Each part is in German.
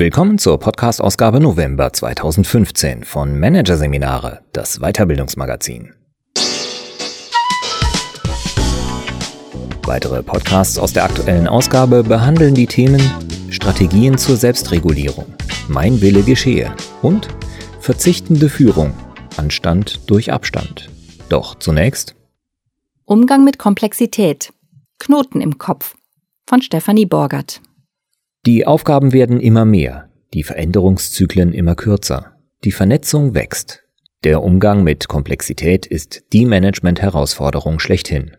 Willkommen zur Podcast-Ausgabe November 2015 von Managerseminare, das Weiterbildungsmagazin. Weitere Podcasts aus der aktuellen Ausgabe behandeln die Themen Strategien zur Selbstregulierung, Mein Wille geschehe und Verzichtende Führung, Anstand durch Abstand. Doch zunächst Umgang mit Komplexität, Knoten im Kopf von Stefanie Borgert. Die Aufgaben werden immer mehr, die Veränderungszyklen immer kürzer, die Vernetzung wächst. Der Umgang mit Komplexität ist die Management-Herausforderung schlechthin.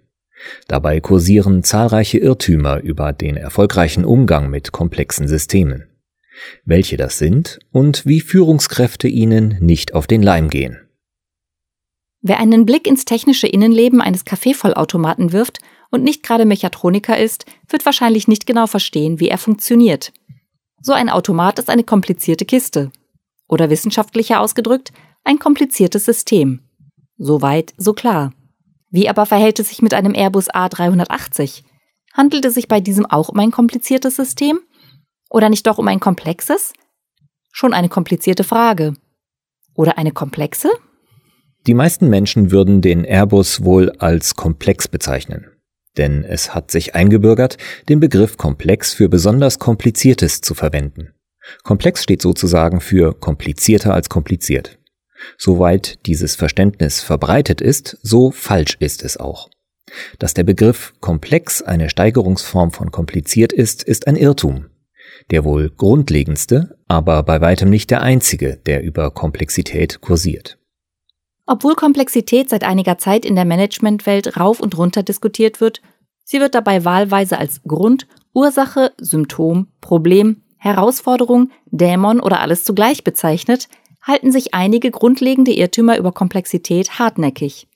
Dabei kursieren zahlreiche Irrtümer über den erfolgreichen Umgang mit komplexen Systemen. Welche das sind und wie Führungskräfte ihnen nicht auf den Leim gehen. Wer einen Blick ins technische Innenleben eines Kaffeevollautomaten wirft und nicht gerade Mechatroniker ist, wird wahrscheinlich nicht genau verstehen, wie er funktioniert. So ein Automat ist eine komplizierte Kiste. Oder wissenschaftlicher ausgedrückt, ein kompliziertes System. So weit, so klar. Wie aber verhält es sich mit einem Airbus A380? Handelt es sich bei diesem auch um ein kompliziertes System? Oder nicht doch um ein komplexes? Schon eine komplizierte Frage. Oder eine komplexe? Die meisten Menschen würden den Airbus wohl als komplex bezeichnen. Denn es hat sich eingebürgert, den Begriff komplex für besonders kompliziertes zu verwenden. Komplex steht sozusagen für komplizierter als kompliziert. Soweit dieses Verständnis verbreitet ist, so falsch ist es auch. Dass der Begriff komplex eine Steigerungsform von kompliziert ist, ist ein Irrtum. Der wohl grundlegendste, aber bei weitem nicht der einzige, der über Komplexität kursiert. Obwohl Komplexität seit einiger Zeit in der Managementwelt rauf und runter diskutiert wird, sie wird dabei wahlweise als Grund, Ursache, Symptom, Problem, Herausforderung, Dämon oder alles zugleich bezeichnet, halten sich einige grundlegende Irrtümer über Komplexität hartnäckig.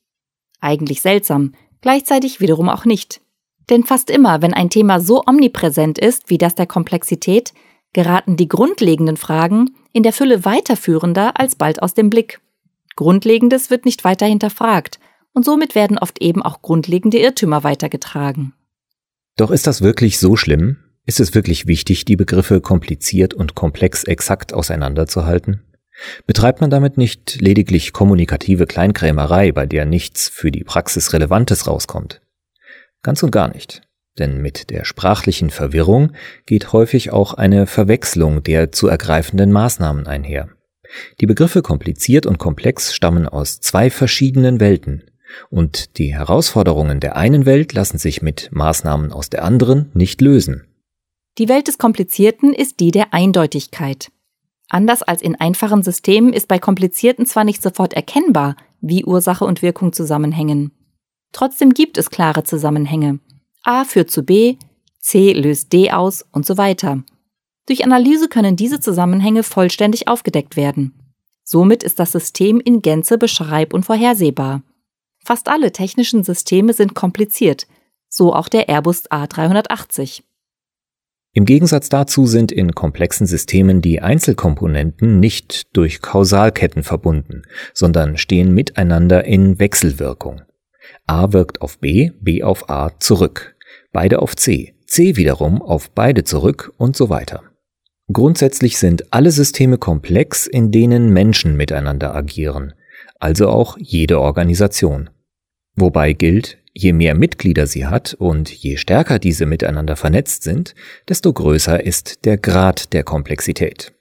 Eigentlich seltsam, gleichzeitig wiederum auch nicht. Denn fast immer, wenn ein Thema so omnipräsent ist wie das der Komplexität, geraten die grundlegenden Fragen in der Fülle weiterführender als bald aus dem Blick. Grundlegendes wird nicht weiter hinterfragt und somit werden oft eben auch grundlegende Irrtümer weitergetragen. Doch ist das wirklich so schlimm? Ist es wirklich wichtig, die Begriffe kompliziert und komplex exakt auseinanderzuhalten? Betreibt man damit nicht lediglich kommunikative Kleinkrämerei, bei der nichts für die Praxis Relevantes rauskommt? Ganz und gar nicht. Denn mit der sprachlichen Verwirrung geht häufig auch eine Verwechslung der zu ergreifenden Maßnahmen einher. Die Begriffe kompliziert und komplex stammen aus zwei verschiedenen Welten, und die Herausforderungen der einen Welt lassen sich mit Maßnahmen aus der anderen nicht lösen. Die Welt des Komplizierten ist die der Eindeutigkeit. Anders als in einfachen Systemen ist bei komplizierten zwar nicht sofort erkennbar, wie Ursache und Wirkung zusammenhängen. Trotzdem gibt es klare Zusammenhänge. A führt zu B, C löst D aus und so weiter. Durch Analyse können diese Zusammenhänge vollständig aufgedeckt werden. Somit ist das System in Gänze beschreib- und vorhersehbar. Fast alle technischen Systeme sind kompliziert, so auch der Airbus A380. Im Gegensatz dazu sind in komplexen Systemen die Einzelkomponenten nicht durch Kausalketten verbunden, sondern stehen miteinander in Wechselwirkung. A wirkt auf B, B auf A zurück, beide auf C, C wiederum auf beide zurück und so weiter. Grundsätzlich sind alle Systeme komplex, in denen Menschen miteinander agieren, also auch jede Organisation. Wobei gilt, je mehr Mitglieder sie hat und je stärker diese miteinander vernetzt sind, desto größer ist der Grad der Komplexität.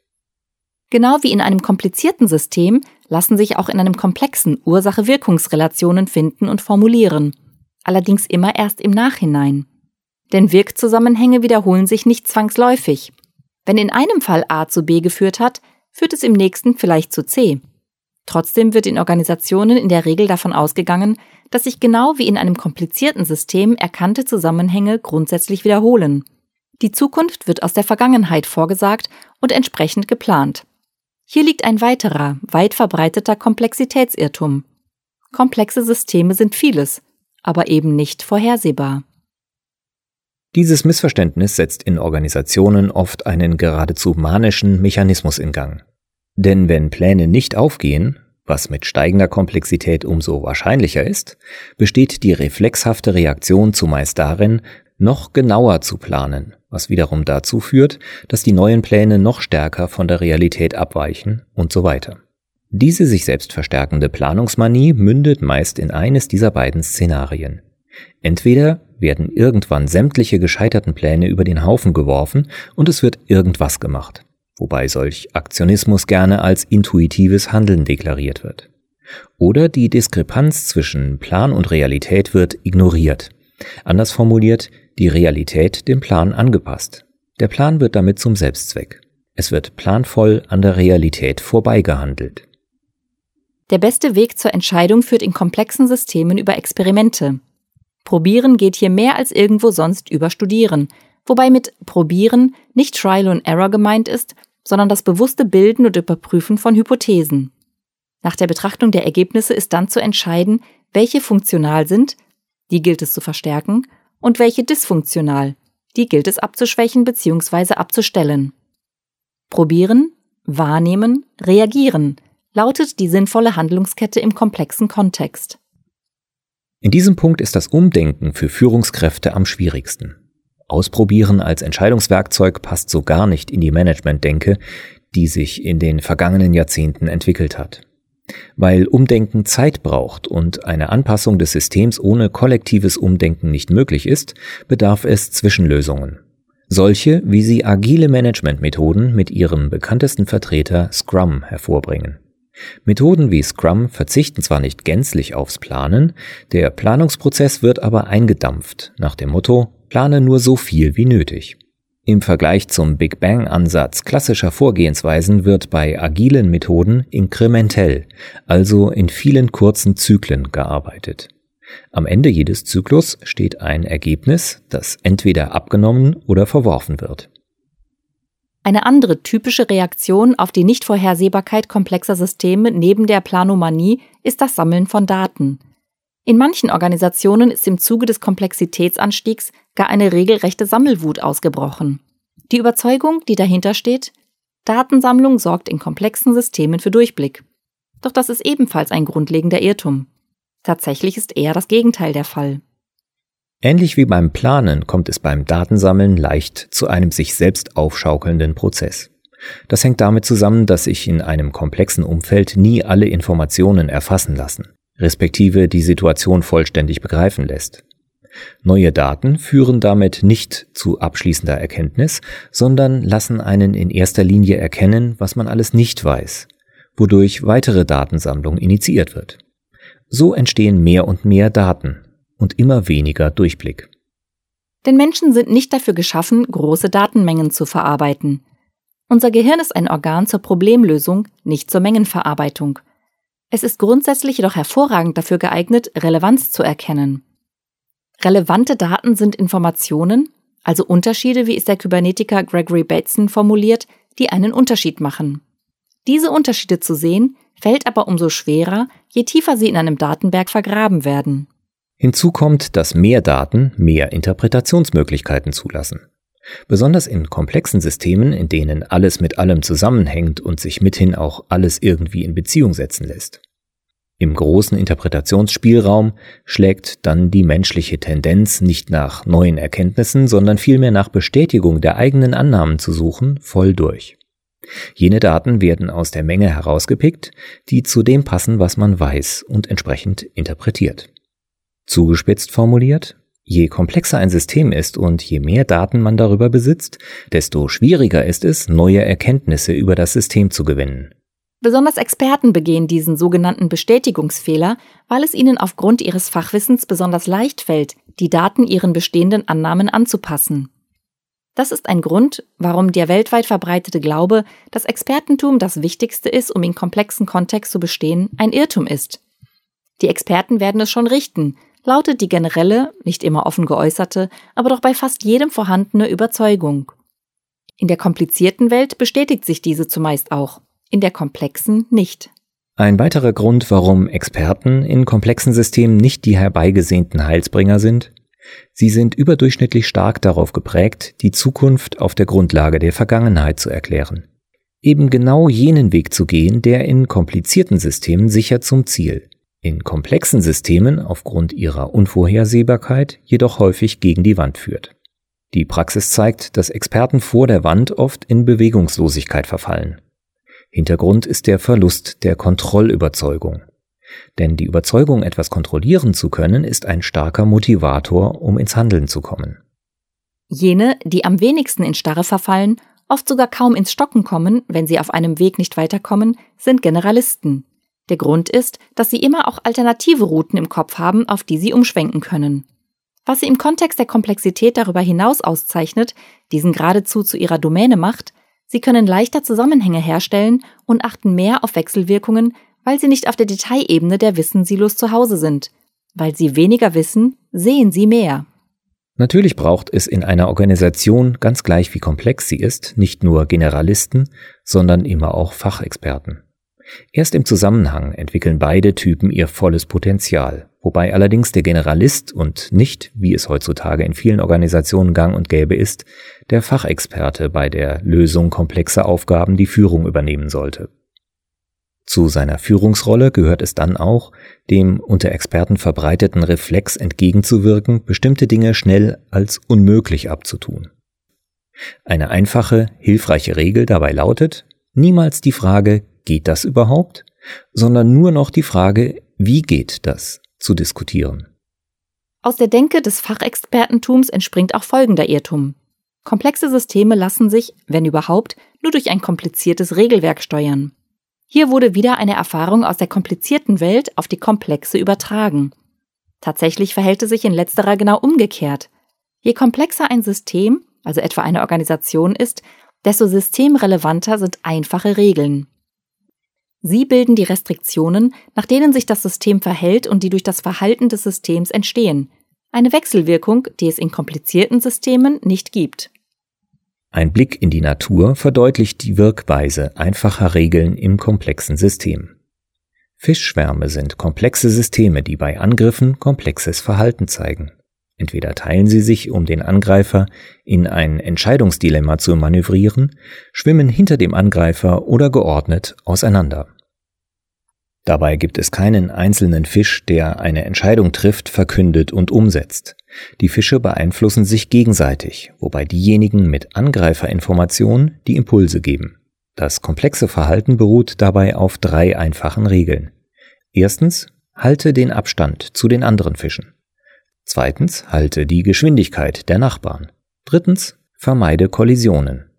Genau wie in einem komplizierten System lassen sich auch in einem komplexen Ursache-Wirkungsrelationen finden und formulieren, allerdings immer erst im Nachhinein. Denn Wirkzusammenhänge wiederholen sich nicht zwangsläufig. Wenn in einem Fall A zu B geführt hat, führt es im nächsten vielleicht zu C. Trotzdem wird in Organisationen in der Regel davon ausgegangen, dass sich genau wie in einem komplizierten System erkannte Zusammenhänge grundsätzlich wiederholen. Die Zukunft wird aus der Vergangenheit vorgesagt und entsprechend geplant. Hier liegt ein weiterer, weit verbreiteter Komplexitätsirrtum. Komplexe Systeme sind vieles, aber eben nicht vorhersehbar. Dieses Missverständnis setzt in Organisationen oft einen geradezu manischen Mechanismus in Gang. Denn wenn Pläne nicht aufgehen, was mit steigender Komplexität umso wahrscheinlicher ist, besteht die reflexhafte Reaktion zumeist darin, noch genauer zu planen, was wiederum dazu führt, dass die neuen Pläne noch stärker von der Realität abweichen und so weiter. Diese sich selbst verstärkende Planungsmanie mündet meist in eines dieser beiden Szenarien. Entweder werden irgendwann sämtliche gescheiterten Pläne über den Haufen geworfen und es wird irgendwas gemacht, wobei solch Aktionismus gerne als intuitives Handeln deklariert wird. Oder die Diskrepanz zwischen Plan und Realität wird ignoriert. Anders formuliert, die Realität dem Plan angepasst. Der Plan wird damit zum Selbstzweck. Es wird planvoll an der Realität vorbeigehandelt. Der beste Weg zur Entscheidung führt in komplexen Systemen über Experimente. Probieren geht hier mehr als irgendwo sonst über Studieren, wobei mit Probieren nicht Trial and Error gemeint ist, sondern das bewusste Bilden und Überprüfen von Hypothesen. Nach der Betrachtung der Ergebnisse ist dann zu entscheiden, welche funktional sind, die gilt es zu verstärken, und welche dysfunktional, die gilt es abzuschwächen bzw. abzustellen. Probieren, wahrnehmen, reagieren lautet die sinnvolle Handlungskette im komplexen Kontext. In diesem Punkt ist das Umdenken für Führungskräfte am schwierigsten. Ausprobieren als Entscheidungswerkzeug passt so gar nicht in die Managementdenke, die sich in den vergangenen Jahrzehnten entwickelt hat. Weil Umdenken Zeit braucht und eine Anpassung des Systems ohne kollektives Umdenken nicht möglich ist, bedarf es Zwischenlösungen. Solche, wie sie agile Managementmethoden mit ihrem bekanntesten Vertreter Scrum hervorbringen. Methoden wie Scrum verzichten zwar nicht gänzlich aufs Planen, der Planungsprozess wird aber eingedampft nach dem Motto Plane nur so viel wie nötig. Im Vergleich zum Big Bang-Ansatz klassischer Vorgehensweisen wird bei agilen Methoden inkrementell, also in vielen kurzen Zyklen gearbeitet. Am Ende jedes Zyklus steht ein Ergebnis, das entweder abgenommen oder verworfen wird. Eine andere typische Reaktion auf die Nichtvorhersehbarkeit komplexer Systeme neben der Planomanie ist das Sammeln von Daten. In manchen Organisationen ist im Zuge des Komplexitätsanstiegs gar eine regelrechte Sammelwut ausgebrochen. Die Überzeugung, die dahinter steht, Datensammlung sorgt in komplexen Systemen für Durchblick. Doch das ist ebenfalls ein grundlegender Irrtum. Tatsächlich ist eher das Gegenteil der Fall. Ähnlich wie beim Planen kommt es beim Datensammeln leicht zu einem sich selbst aufschaukelnden Prozess. Das hängt damit zusammen, dass sich in einem komplexen Umfeld nie alle Informationen erfassen lassen respektive die Situation vollständig begreifen lässt. Neue Daten führen damit nicht zu abschließender Erkenntnis, sondern lassen einen in erster Linie erkennen, was man alles nicht weiß, wodurch weitere Datensammlung initiiert wird. So entstehen mehr und mehr Daten und immer weniger Durchblick. Denn Menschen sind nicht dafür geschaffen, große Datenmengen zu verarbeiten. Unser Gehirn ist ein Organ zur Problemlösung, nicht zur Mengenverarbeitung – es ist grundsätzlich jedoch hervorragend dafür geeignet, Relevanz zu erkennen. Relevante Daten sind Informationen, also Unterschiede, wie es der Kybernetiker Gregory Bateson formuliert, die einen Unterschied machen. Diese Unterschiede zu sehen, fällt aber umso schwerer, je tiefer sie in einem Datenberg vergraben werden. Hinzu kommt, dass mehr Daten mehr Interpretationsmöglichkeiten zulassen. Besonders in komplexen Systemen, in denen alles mit allem zusammenhängt und sich mithin auch alles irgendwie in Beziehung setzen lässt. Im großen Interpretationsspielraum schlägt dann die menschliche Tendenz, nicht nach neuen Erkenntnissen, sondern vielmehr nach Bestätigung der eigenen Annahmen zu suchen, voll durch. Jene Daten werden aus der Menge herausgepickt, die zu dem passen, was man weiß und entsprechend interpretiert. Zugespitzt formuliert, Je komplexer ein System ist und je mehr Daten man darüber besitzt, desto schwieriger ist es, neue Erkenntnisse über das System zu gewinnen. Besonders Experten begehen diesen sogenannten Bestätigungsfehler, weil es ihnen aufgrund ihres Fachwissens besonders leicht fällt, die Daten ihren bestehenden Annahmen anzupassen. Das ist ein Grund, warum der weltweit verbreitete Glaube, dass Expertentum das Wichtigste ist, um in komplexen Kontext zu bestehen, ein Irrtum ist. Die Experten werden es schon richten, lautet die generelle, nicht immer offen geäußerte, aber doch bei fast jedem vorhandene Überzeugung. In der komplizierten Welt bestätigt sich diese zumeist auch, in der komplexen nicht. Ein weiterer Grund, warum Experten in komplexen Systemen nicht die herbeigesehnten Heilsbringer sind, sie sind überdurchschnittlich stark darauf geprägt, die Zukunft auf der Grundlage der Vergangenheit zu erklären. Eben genau jenen Weg zu gehen, der in komplizierten Systemen sicher zum Ziel, in komplexen Systemen aufgrund ihrer Unvorhersehbarkeit jedoch häufig gegen die Wand führt. Die Praxis zeigt, dass Experten vor der Wand oft in Bewegungslosigkeit verfallen. Hintergrund ist der Verlust der Kontrollüberzeugung. Denn die Überzeugung, etwas kontrollieren zu können, ist ein starker Motivator, um ins Handeln zu kommen. Jene, die am wenigsten in Starre verfallen, oft sogar kaum ins Stocken kommen, wenn sie auf einem Weg nicht weiterkommen, sind Generalisten. Der Grund ist, dass sie immer auch alternative Routen im Kopf haben, auf die sie umschwenken können. Was sie im Kontext der Komplexität darüber hinaus auszeichnet, diesen geradezu zu ihrer Domäne macht, sie können leichter Zusammenhänge herstellen und achten mehr auf Wechselwirkungen, weil sie nicht auf der Detailebene der Wissensilos zu Hause sind. Weil sie weniger wissen, sehen sie mehr. Natürlich braucht es in einer Organisation, ganz gleich wie komplex sie ist, nicht nur Generalisten, sondern immer auch Fachexperten. Erst im Zusammenhang entwickeln beide Typen ihr volles Potenzial, wobei allerdings der Generalist und nicht, wie es heutzutage in vielen Organisationen gang und gäbe ist, der Fachexperte bei der Lösung komplexer Aufgaben die Führung übernehmen sollte. Zu seiner Führungsrolle gehört es dann auch, dem unter Experten verbreiteten Reflex entgegenzuwirken, bestimmte Dinge schnell als unmöglich abzutun. Eine einfache, hilfreiche Regel dabei lautet, niemals die Frage, geht das überhaupt, sondern nur noch die Frage, wie geht das, zu diskutieren. Aus der Denke des Fachexpertentums entspringt auch folgender Irrtum. Komplexe Systeme lassen sich, wenn überhaupt, nur durch ein kompliziertes Regelwerk steuern. Hier wurde wieder eine Erfahrung aus der komplizierten Welt auf die komplexe übertragen. Tatsächlich verhält es sich in letzterer genau umgekehrt. Je komplexer ein System, also etwa eine Organisation ist, desto systemrelevanter sind einfache Regeln. Sie bilden die Restriktionen, nach denen sich das System verhält und die durch das Verhalten des Systems entstehen. Eine Wechselwirkung, die es in komplizierten Systemen nicht gibt. Ein Blick in die Natur verdeutlicht die Wirkweise einfacher Regeln im komplexen System. Fischschwärme sind komplexe Systeme, die bei Angriffen komplexes Verhalten zeigen. Entweder teilen sie sich, um den Angreifer in ein Entscheidungsdilemma zu manövrieren, schwimmen hinter dem Angreifer oder geordnet auseinander. Dabei gibt es keinen einzelnen Fisch, der eine Entscheidung trifft, verkündet und umsetzt. Die Fische beeinflussen sich gegenseitig, wobei diejenigen mit Angreiferinformation die Impulse geben. Das komplexe Verhalten beruht dabei auf drei einfachen Regeln. Erstens, halte den Abstand zu den anderen Fischen. Zweitens, halte die Geschwindigkeit der Nachbarn. Drittens, vermeide Kollisionen.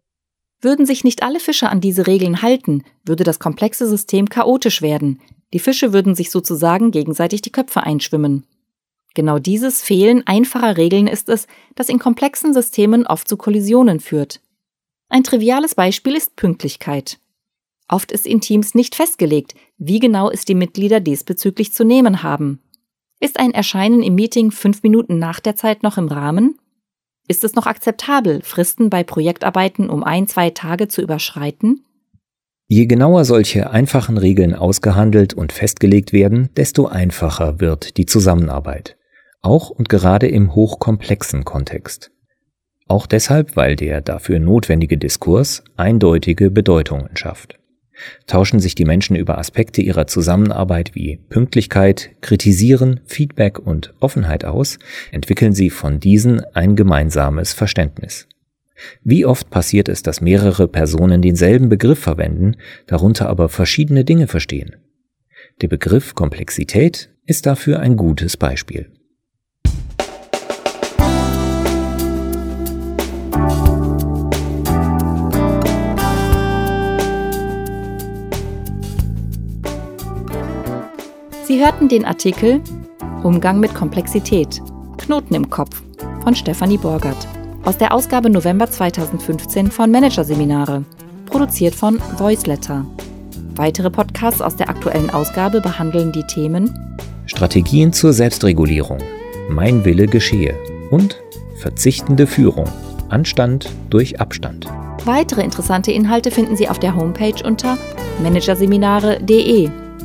Würden sich nicht alle Fische an diese Regeln halten, würde das komplexe System chaotisch werden. Die Fische würden sich sozusagen gegenseitig die Köpfe einschwimmen. Genau dieses Fehlen einfacher Regeln ist es, das in komplexen Systemen oft zu Kollisionen führt. Ein triviales Beispiel ist Pünktlichkeit. Oft ist in Teams nicht festgelegt, wie genau es die Mitglieder diesbezüglich zu nehmen haben. Ist ein Erscheinen im Meeting fünf Minuten nach der Zeit noch im Rahmen? Ist es noch akzeptabel, Fristen bei Projektarbeiten um ein, zwei Tage zu überschreiten? Je genauer solche einfachen Regeln ausgehandelt und festgelegt werden, desto einfacher wird die Zusammenarbeit. Auch und gerade im hochkomplexen Kontext. Auch deshalb, weil der dafür notwendige Diskurs eindeutige Bedeutungen schafft tauschen sich die Menschen über Aspekte ihrer Zusammenarbeit wie Pünktlichkeit, Kritisieren, Feedback und Offenheit aus, entwickeln sie von diesen ein gemeinsames Verständnis. Wie oft passiert es, dass mehrere Personen denselben Begriff verwenden, darunter aber verschiedene Dinge verstehen? Der Begriff Komplexität ist dafür ein gutes Beispiel. Sie hörten den Artikel Umgang mit Komplexität. Knoten im Kopf von Stefanie Borgert aus der Ausgabe November 2015 von Managerseminare, produziert von Voiceletter. Weitere Podcasts aus der aktuellen Ausgabe behandeln die Themen Strategien zur Selbstregulierung, Mein Wille geschehe und Verzichtende Führung, Anstand durch Abstand. Weitere interessante Inhalte finden Sie auf der Homepage unter managerseminare.de